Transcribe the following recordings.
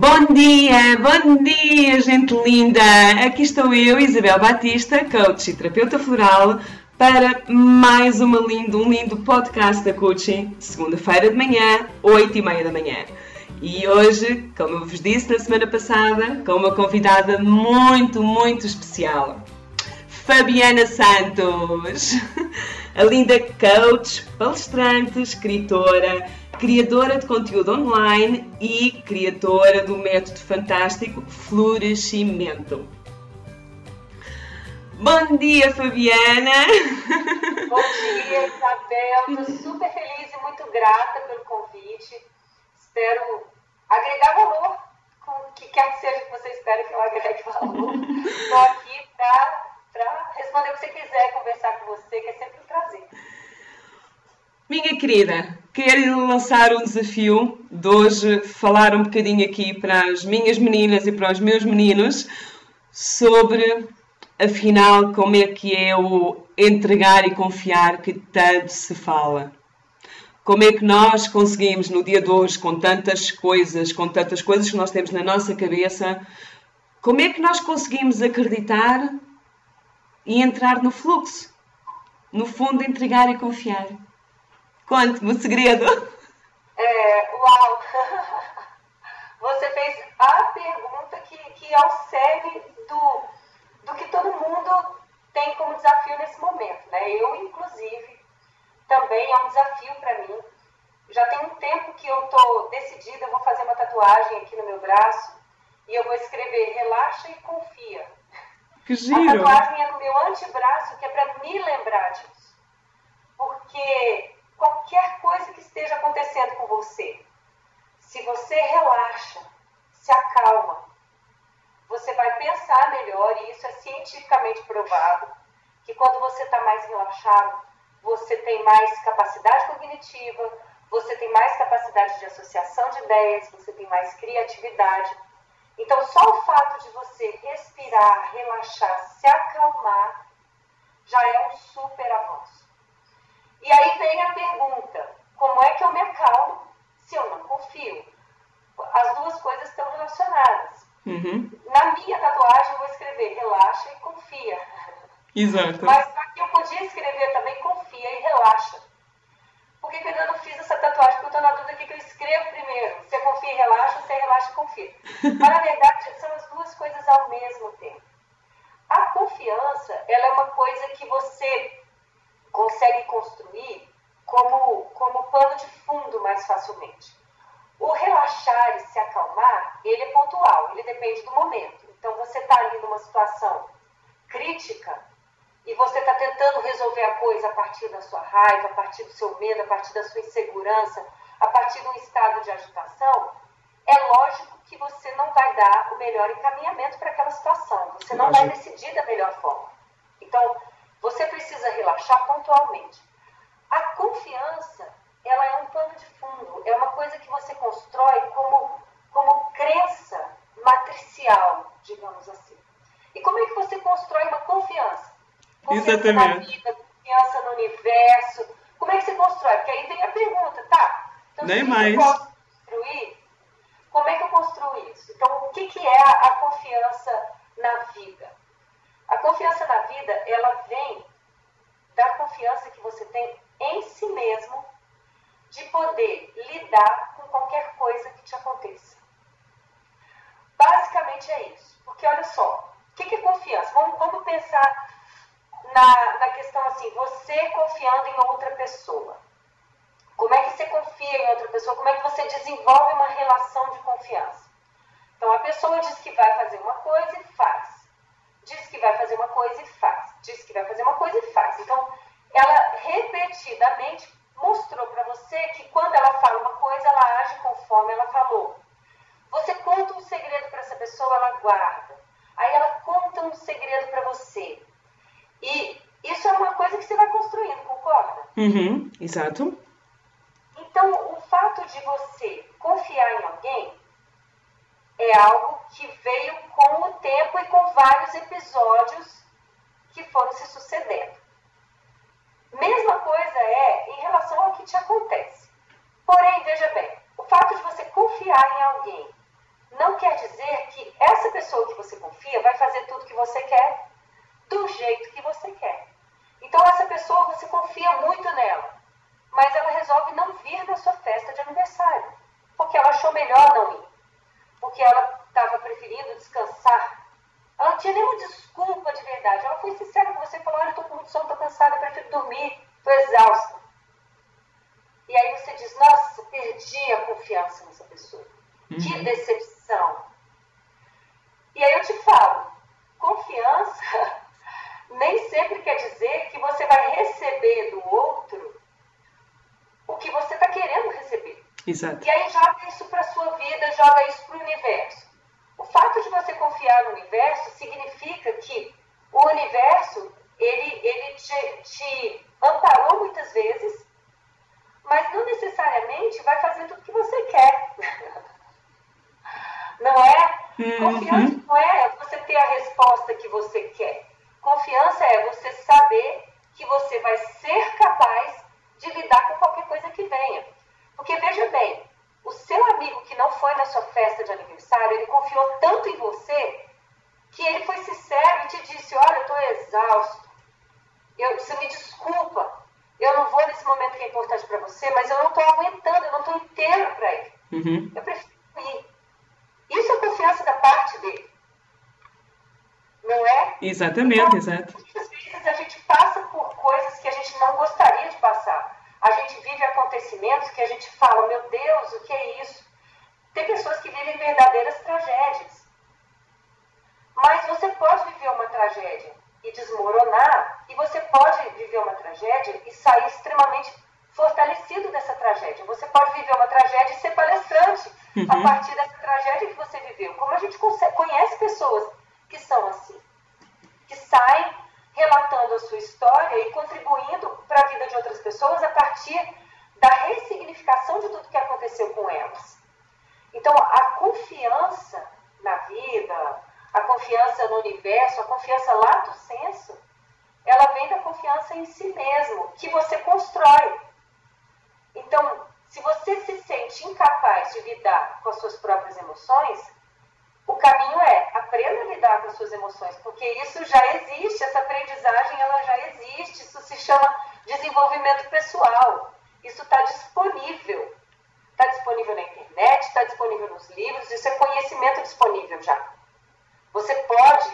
Bom dia, bom dia, gente linda! Aqui estou eu, Isabel Batista, coach e terapeuta floral, para mais uma lindo, um lindo podcast da Coaching, segunda-feira de manhã, 8 e meia da manhã. E hoje, como eu vos disse na semana passada, com uma convidada muito, muito especial. Fabiana Santos, a linda coach, palestrante, escritora, criadora de conteúdo online e criadora do método fantástico Florescimento. Bom dia, Fabiana! Bom dia, Isabel! Estou super feliz e muito grata pelo convite. Espero agregar valor com o que quer que seja que você espere que eu agregue valor. Estou aqui para responder o que você quiser, conversar com você, que é sempre um prazer. Minha querida, quero lançar um desafio de hoje falar um bocadinho aqui para as minhas meninas e para os meus meninos sobre, afinal, como é que é o entregar e confiar que tanto se fala. Como é que nós conseguimos no dia de hoje, com tantas coisas, com tantas coisas que nós temos na nossa cabeça, como é que nós conseguimos acreditar e entrar no fluxo? No fundo, entregar e confiar. Conte-me o segredo. É, uau! Você fez a pergunta que, que é o cerne do, do que todo mundo tem como desafio nesse momento. Né? Eu, inclusive, também é um desafio para mim. Já tem um tempo que eu estou decidida, eu vou fazer uma tatuagem aqui no meu braço e eu vou escrever relaxa e confia. Que giro! A tatuagem é no meu antebraço, que é para me lembrar disso. Porque qualquer coisa que esteja acontecendo com você, se você relaxa, se acalma, você vai pensar melhor, e isso é cientificamente provado, que quando você está mais relaxado, você tem mais capacidade cognitiva, você tem mais capacidade de associação de ideias, você tem mais criatividade. Então, só o fato de você respirar, relaxar, se acalmar, já é um super avanço. E aí vem a pergunta: como é que eu me acalmo se eu não confio? As duas coisas estão relacionadas. Uhum. Na minha tatuagem eu vou escrever relaxa e confia. Exato. Mas aqui eu podia escrever também confia e relaxa. Por que, eu ainda não fiz essa tatuagem? Porque eu estou na dúvida que eu escrevo primeiro. Você confia e relaxa, você relaxa e confia. Mas na verdade são as duas coisas ao mesmo tempo. A confiança, ela é uma coisa que você consegue construir como, como pano de fundo mais facilmente. O relaxar e se acalmar, ele é pontual, ele depende do momento. Então, você está ali numa situação crítica e você está tentando resolver a coisa a partir da sua raiva, a partir do seu medo, a partir da sua insegurança, a partir de um estado de agitação, é lógico que você não vai dar o melhor encaminhamento para aquela situação. Você não vai decidir da melhor forma. Então, você precisa relaxar pontualmente. A confiança, ela é um pano de fundo, é uma coisa que você constrói como, como crença matricial, digamos assim. E como é que você constrói uma confiança? Confiança na vida, confiança no universo. Como é que você constrói? Porque aí vem a pergunta, tá? Então, Nem se mais. eu posso construir, como é que eu construo isso? Então, o que, que é a, a confiança na vida? A confiança na vida, ela vem da confiança que você tem em si mesmo de poder lidar com qualquer coisa que te aconteça. Basicamente é isso. Porque olha só, o que é confiança? Vamos, vamos pensar na, na questão assim, você confiando em outra pessoa. Como é que você confia em outra pessoa? Como é que você desenvolve uma relação de confiança? Então, a pessoa diz que vai fazer uma coisa e faz diz que vai fazer uma coisa e faz, diz que vai fazer uma coisa e faz. Então, ela repetidamente mostrou para você que quando ela fala uma coisa, ela age conforme ela falou. Você conta um segredo para essa pessoa, ela guarda. Aí ela conta um segredo para você. E isso é uma coisa que você vai construindo, concorda? Uhum, exato. Então, o fato de você confiar em alguém é algo que veio com o tempo e com vários episódios que foram se sucedendo. Mesma coisa é em relação ao que te acontece. Porém, veja bem, o fato de você confiar em alguém não que você quer. Então, essa pessoa, você confia muito nela, mas ela resolve não vir na sua festa de aniversário, porque ela achou melhor não ir, porque ela estava preferindo descansar. Ela não tinha nenhuma desculpa de verdade. Ela foi sincera com você e falou: Olha, eu estou com muito sono, estou cansada, prefiro dormir, estou exausta. E aí você diz: Nossa, perdi a confiança nessa pessoa. Uhum. Que decepção. E aí eu te falo: confiança nem sempre quer dizer que você vai receber do outro o que você está querendo receber. Exato. E aí joga isso para a sua vida, joga isso para o universo. O fato de você confiar no universo significa que o universo ele, ele te, te amparou muitas vezes, mas não necessariamente vai fazer tudo que você quer. Não é? Uhum. Confiança não é você ter a resposta que você quer. Confiança é você saber que você vai ser capaz de lidar com qualquer coisa que venha. Porque veja bem, o seu amigo que não foi na sua festa de aniversário, ele confiou tanto em você que ele foi sincero e te disse: Olha, eu estou exausto. Eu, você me desculpa. Eu não vou nesse momento que é importante para você, mas eu não estou aguentando, eu não estou inteiro para ir. Uhum. Eu prefiro ir. Isso é confiança da parte dele. Não é? Exatamente, então, exato. Muitas vezes a gente passa por coisas que a gente não gostaria de passar. A gente vive acontecimentos que a gente fala, meu Deus, o que é isso? Tem pessoas que vivem verdadeiras tragédias. Mas você pode viver uma tragédia e desmoronar, e você pode viver uma tragédia e sair extremamente fortalecido dessa tragédia. Você pode viver uma tragédia e ser palestrante uhum. a partir dessa tragédia que você viveu. Como a gente conhece pessoas que são assim, saem relatando a sua história e contribuindo para a vida de outras pessoas a partir da ressignificação de tudo que aconteceu com elas. Então, a confiança na vida, a confiança no universo, a confiança lato senso, ela vem da confiança em si mesmo, que você constrói. Então, se você se sente incapaz de lidar com as suas próprias emoções, o caminho é aprenda a lidar com as suas emoções, porque isso já existe, essa aprendizagem ela já existe, isso se chama desenvolvimento pessoal. Isso está disponível. Está disponível na internet, está disponível nos livros, isso é conhecimento disponível já. Você pode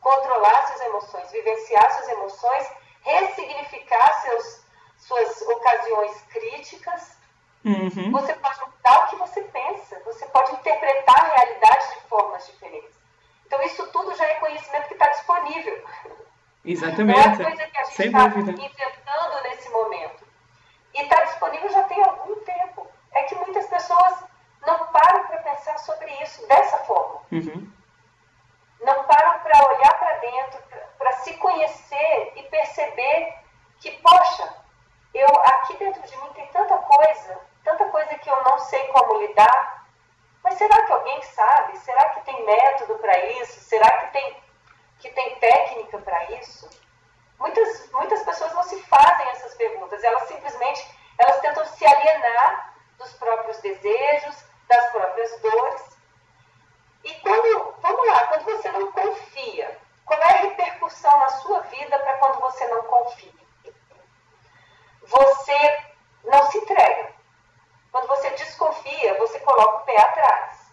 controlar suas emoções, vivenciar suas emoções, ressignificar seus, suas ocasiões críticas, Uhum. Você pode mudar o que você pensa, você pode interpretar a realidade de formas diferentes. Então, isso tudo já é conhecimento que está disponível. Exatamente. Não é coisa que a gente está inventando nesse momento. E está disponível já tem algum tempo. É que muitas pessoas não param para pensar sobre isso dessa forma. Uhum. Não param para olhar para dentro, para se conhecer e perceber que, poxa, eu aqui dentro de mim tem tanta coisa tanta coisa que eu não sei como lidar. Mas será que alguém sabe? Será que tem método para isso? Será que tem, que tem técnica para isso? Muitas, muitas pessoas não se fazem essas perguntas, elas simplesmente elas tentam se alienar dos próprios desejos, das próprias dores. E quando, vamos lá, quando você não confia, qual é a repercussão na sua vida para quando você não confia? Você não se entrega. Quando você desconfia, você coloca o pé atrás.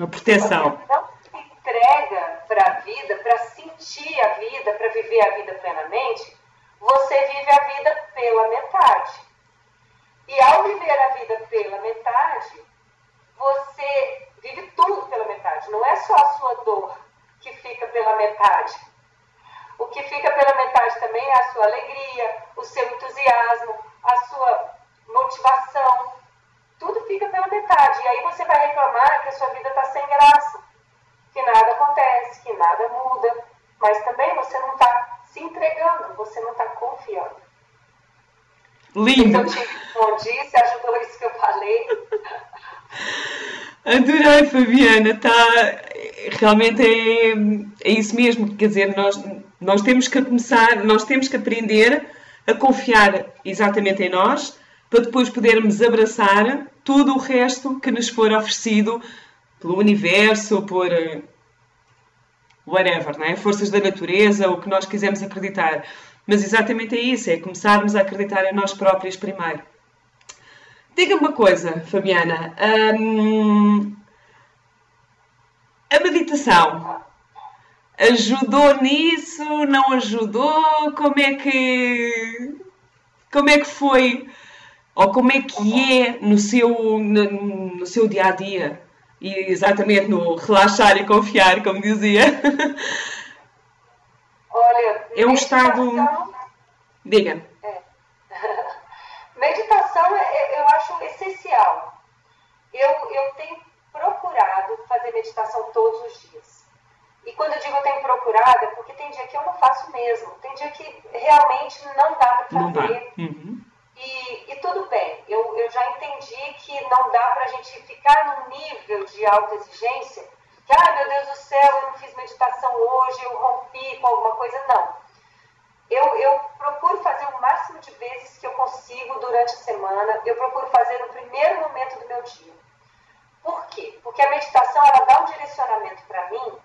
A proteção. Você não se entrega para a vida, para sentir a vida, para viver a vida plenamente, você vive a vida pela metade. E ao viver a vida pela metade, você vive tudo pela metade. Não é só a sua dor que fica pela metade. O que fica pela metade também é a sua alegria, o seu entusiasmo, a sua motivação, tudo fica pela metade. E aí você vai reclamar que a sua vida está sem graça, que nada acontece, que nada muda. Mas também você não está se entregando, você não está confiando. Lindo! eu te respondi, se ajudou isso que eu falei. Adorei, Fabiana, tá, realmente é, é isso mesmo, quer dizer, nós, nós temos que começar, nós temos que aprender a confiar exatamente em nós, para depois podermos abraçar tudo o resto que nos for oferecido pelo universo, por, whatever, não é? Forças da natureza, o que nós quisermos acreditar. Mas exatamente é isso, é começarmos a acreditar em nós próprios primeiro. Diga-me uma coisa, Fabiana. Hum, a meditação ajudou nisso? Não ajudou? Como é que como é que foi ou como é que é no seu no, no seu dia a dia e exatamente no relaxar e confiar, como dizia. Olha, é um estado. Diga. É. Meditação é, é, eu acho essencial. Eu, eu tenho procurado fazer meditação todos os dias. E quando eu digo eu tenho procurado, é porque tem dia que eu não faço mesmo. Tem dia que realmente não dá para fazer. Uhum. E, e, tudo bem, eu, eu já entendi que não dá para a gente ficar num nível de alta exigência que, ah, meu Deus do céu, eu não fiz meditação hoje, eu rompi com alguma coisa. Não. Eu, eu procuro fazer o máximo de vezes que eu consigo durante a semana, eu procuro fazer no primeiro momento do meu dia. Por quê? Porque a meditação ela dá um direcionamento para mim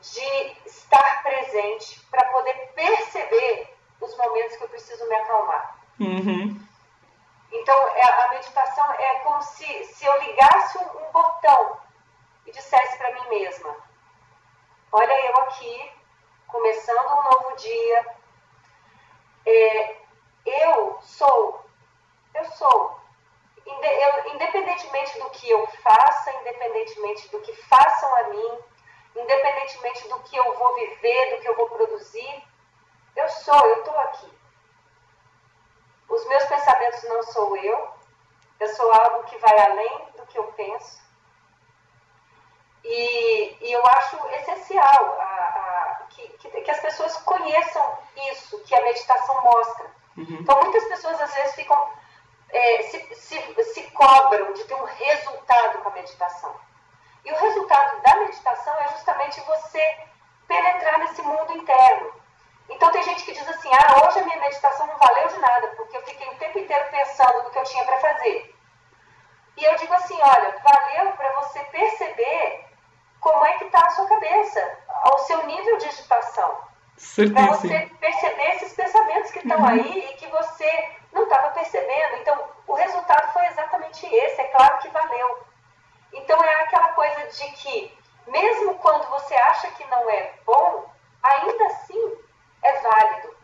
de estar presente para poder perceber os momentos que eu preciso me acalmar. Uhum. Então, é, a meditação é como se, se eu ligasse um, botão e dissesse para mim mesma: Olha, eu aqui, começando um novo dia, é, eu sou, eu sou. Independentemente do que eu faça, independentemente do que façam a mim, independentemente do que eu vou viver, do que eu vou produzir, eu sou, eu estou aqui. Os meus pensamentos não sou eu, eu sou algo que vai além do que eu penso. E, e eu acho essencial a, a, que, que, que, as pessoas conheçam isso que a meditação mostra. Uhum. Então, muitas pessoas às vezes ficam, é, se, se, se cobram de ter um resultado com a meditação. E o resultado da meditação é justamente você penetrar nesse mundo interno. Então tem gente que diz assim, ah, hoje a minha meditação não valeu de nada, porque eu fiquei o tempo inteiro pensando no que eu tinha para fazer. E eu digo assim, olha, valeu para você perceber como é que está a sua cabeça, ao seu nível de agitação. Para você perceber esses pensamentos que estão uhum. aí e que você não estava percebendo. Então, o resultado foi exatamente esse, é claro que valeu. Então, é aquela coisa de que, mesmo quando você acha que não é bom, ainda assim válido.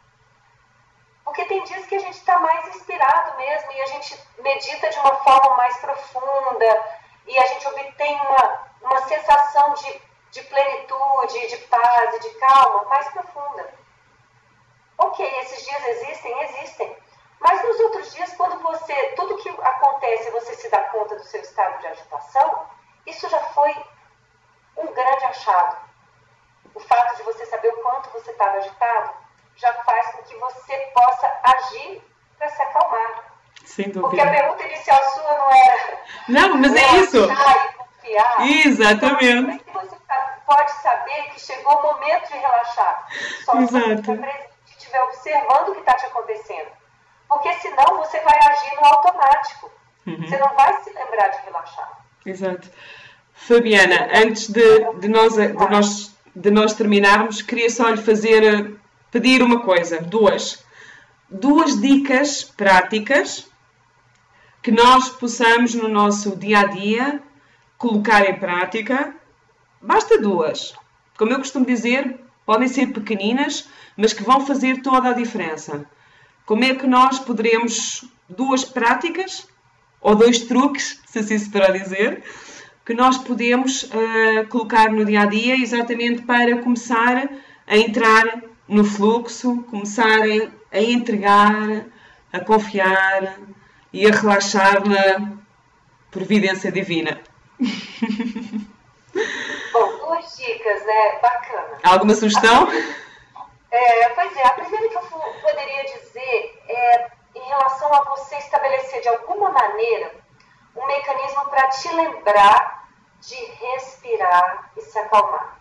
Porque tem dias que a gente está mais inspirado mesmo e a gente medita de uma forma mais profunda e a gente obtém uma, uma sensação de, de plenitude, de paz e de calma mais profunda. Ok, esses dias existem? Existem. Mas nos outros dias, quando você, tudo que acontece, você se dá conta do seu estado de agitação, isso já foi um grande achado o fato de você saber o quanto você estava agitado já faz com que você possa agir para se acalmar. Sem dúvida. Porque a pergunta inicial sua não era. Não, mas é isso. Confiar. Exatamente. Então, como é que você pode saber que chegou o momento de relaxar? Só Exato. se estiver observando o que está te acontecendo. Porque senão você vai agir no automático. Uhum. Você não vai se lembrar de relaxar. Exato. Fabiana, antes de, de, nós, de nós de nós terminarmos, queria só lhe fazer pedir uma coisa, duas. Duas dicas práticas que nós possamos no nosso dia a dia colocar em prática. Basta duas. Como eu costumo dizer, podem ser pequeninas, mas que vão fazer toda a diferença. Como é que nós poderemos duas práticas ou dois truques, se assim se poderá dizer, que nós podemos uh, colocar no dia a dia exatamente para começar a entrar no fluxo, começar a, a entregar, a confiar e a relaxar na providência divina. Bom, duas dicas, né? Bacana. Alguma sugestão? É, pois é, a primeira que eu poderia dizer é em relação a você estabelecer de alguma maneira um mecanismo para te lembrar de respirar e se acalmar.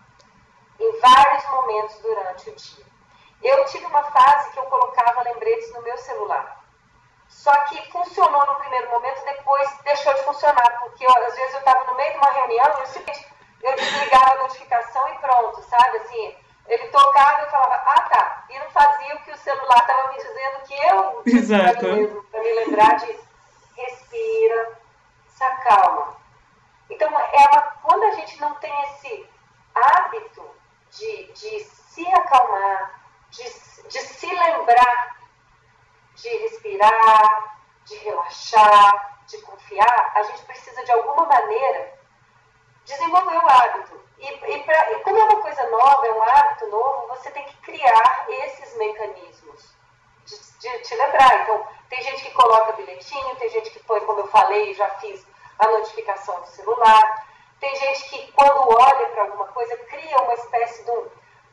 Em vários momentos durante o dia. Eu tive uma fase que eu colocava lembretes no meu celular. Só que funcionou no primeiro momento, depois deixou de funcionar, porque eu, às vezes eu estava no meio de uma reunião e eu simplesmente eu desligava a notificação e pronto, sabe? Assim, ele tocava e eu falava, ah tá. E não fazia o que o celular estava me dizendo que eu Exato. para me lembrar de respira, se acalma. Então, é uma, quando a gente não tem esse hábito de, de se acalmar, de, de se lembrar de respirar, de relaxar, de confiar, a gente precisa de alguma maneira desenvolver o hábito. E, e, pra, e como é uma coisa nova, é um hábito novo, você tem que criar esses mecanismos de, de te lembrar. Então, tem gente que coloca bilhetinho, tem gente que põe, como eu falei, já fiz a notificação do celular. Tem gente que, quando olha para alguma coisa, cria uma espécie de, um,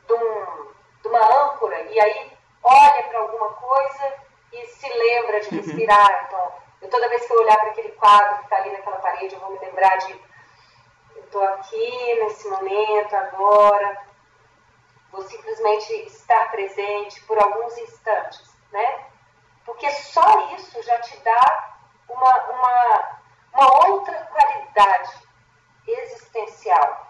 de, um, de uma âncora e aí olha para alguma coisa e se lembra de respirar. Então, eu, toda vez que eu olhar para aquele quadro que está ali naquela parede, eu vou me lembrar de eu estou aqui nesse momento, agora. Vou simplesmente estar presente por alguns instantes, né? Porque só isso já te dá uma, uma, uma outra qualidade existencial.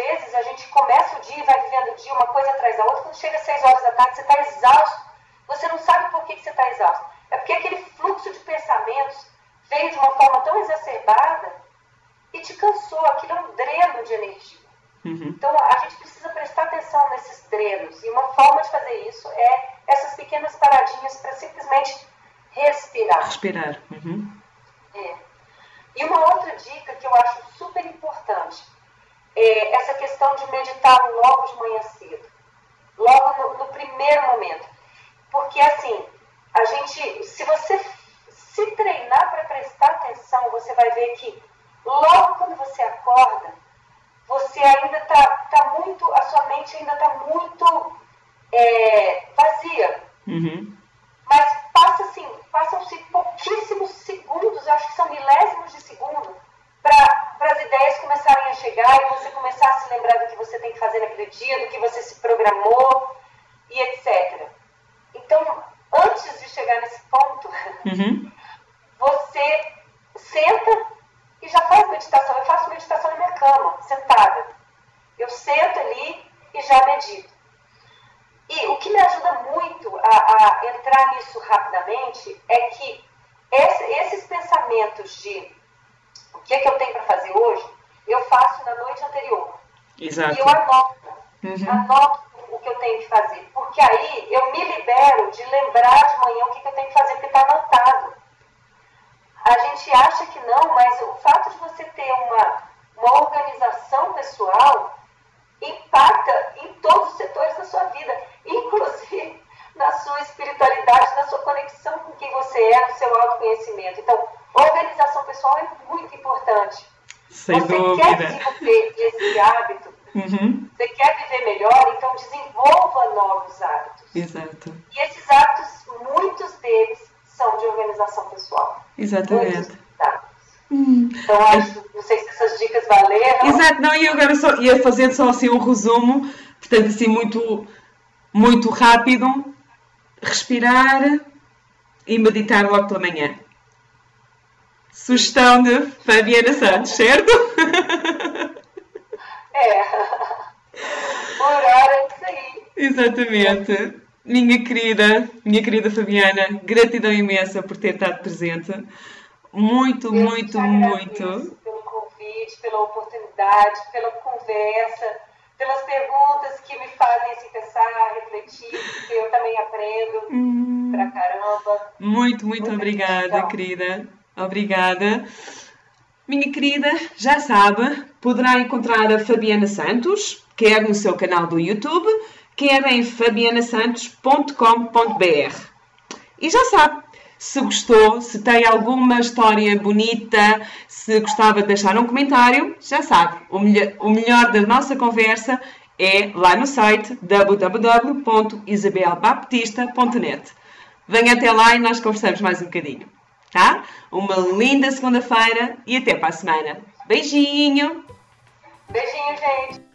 Vezes a gente começa o dia e vai vivendo o dia uma coisa atrás da outra, quando chega às 6 horas da tarde você está exausto, você não sabe por que, que você está exausto. É porque aquele fluxo de pensamentos veio de uma forma tão exacerbada e te cansou, aquilo é um dreno de energia. Uhum. Então a gente precisa prestar atenção nesses drenos. E uma forma de fazer isso é essas pequenas paradinhas para simplesmente respirar. Respirar. Uhum. É. E uma outra dica que eu acho super importante é essa questão de meditar logo de manhã cedo. Logo no, no primeiro momento. Porque assim, a gente, se você se treinar para prestar atenção, você vai ver que logo quando você acorda, você ainda está tá muito, a sua mente ainda está muito é, vazia. Uhum. Mas passa assim, passam-se pouquíssimos segundos, eu acho que são milésimos de segundo, para as ideias começarem a chegar e você começar a se lembrar do que você tem que fazer naquele dia, do que você se programou e etc. Então, antes de chegar nesse ponto, uhum. você senta e já faz meditação. Eu faço meditação na minha cama, sentada. Eu sento ali e já medito. E o que me ajuda muito a, a entrar nisso rapidamente é que esse, esses pensamentos de que, que eu tenho para fazer hoje, eu faço na noite anterior. Exato. E eu anoto. Uhum. Anoto o que eu tenho que fazer. Porque aí eu me libero de lembrar de manhã o que, que eu tenho que fazer, porque está anotado. A gente acha que não, mas o fato de você ter uma, uma organização pessoal impacta em todos os setores da sua vida, inclusive na sua espiritualidade, na sua conexão com quem você é, no seu autoconhecimento. Então, organização pessoal é muito importante. Sem você dúvida. quer desenvolver esse hábito, uhum. você quer viver melhor, então desenvolva novos hábitos. Exato. E esses hábitos, muitos deles são de organização pessoal. Exatamente. Hum. Então, acho, não sei se essas dicas valeram. Exato, não, e agora só, ia fazendo só assim um resumo, portanto, assim, muito, muito rápido, respirar e meditar logo pela manhã. Sugestão de Fabiana Santos, certo? É. Orar é isso aí. Exatamente. Minha querida, minha querida Fabiana, gratidão imensa por ter estado presente. Muito, Eu muito, muito. Pelo convite, pela oportunidade, pela conversa, pelas perguntas que me fazem se pensar, refletir, porque eu também aprendo hum. pra caramba. Muito, muito, muito obrigada, querida. Obrigada. Minha querida, já sabe, poderá encontrar a Fabiana Santos, quer no seu canal do YouTube, quer em fabianasantos.com.br. E já sabe, se gostou, se tem alguma história bonita, se gostava de deixar um comentário, já sabe, o melhor, o melhor da nossa conversa é lá no site www.isabelbaptista.net. Venha até lá e nós conversamos mais um bocadinho. Tá? Uma linda segunda-feira e até para a semana. Beijinho! Beijinho, gente!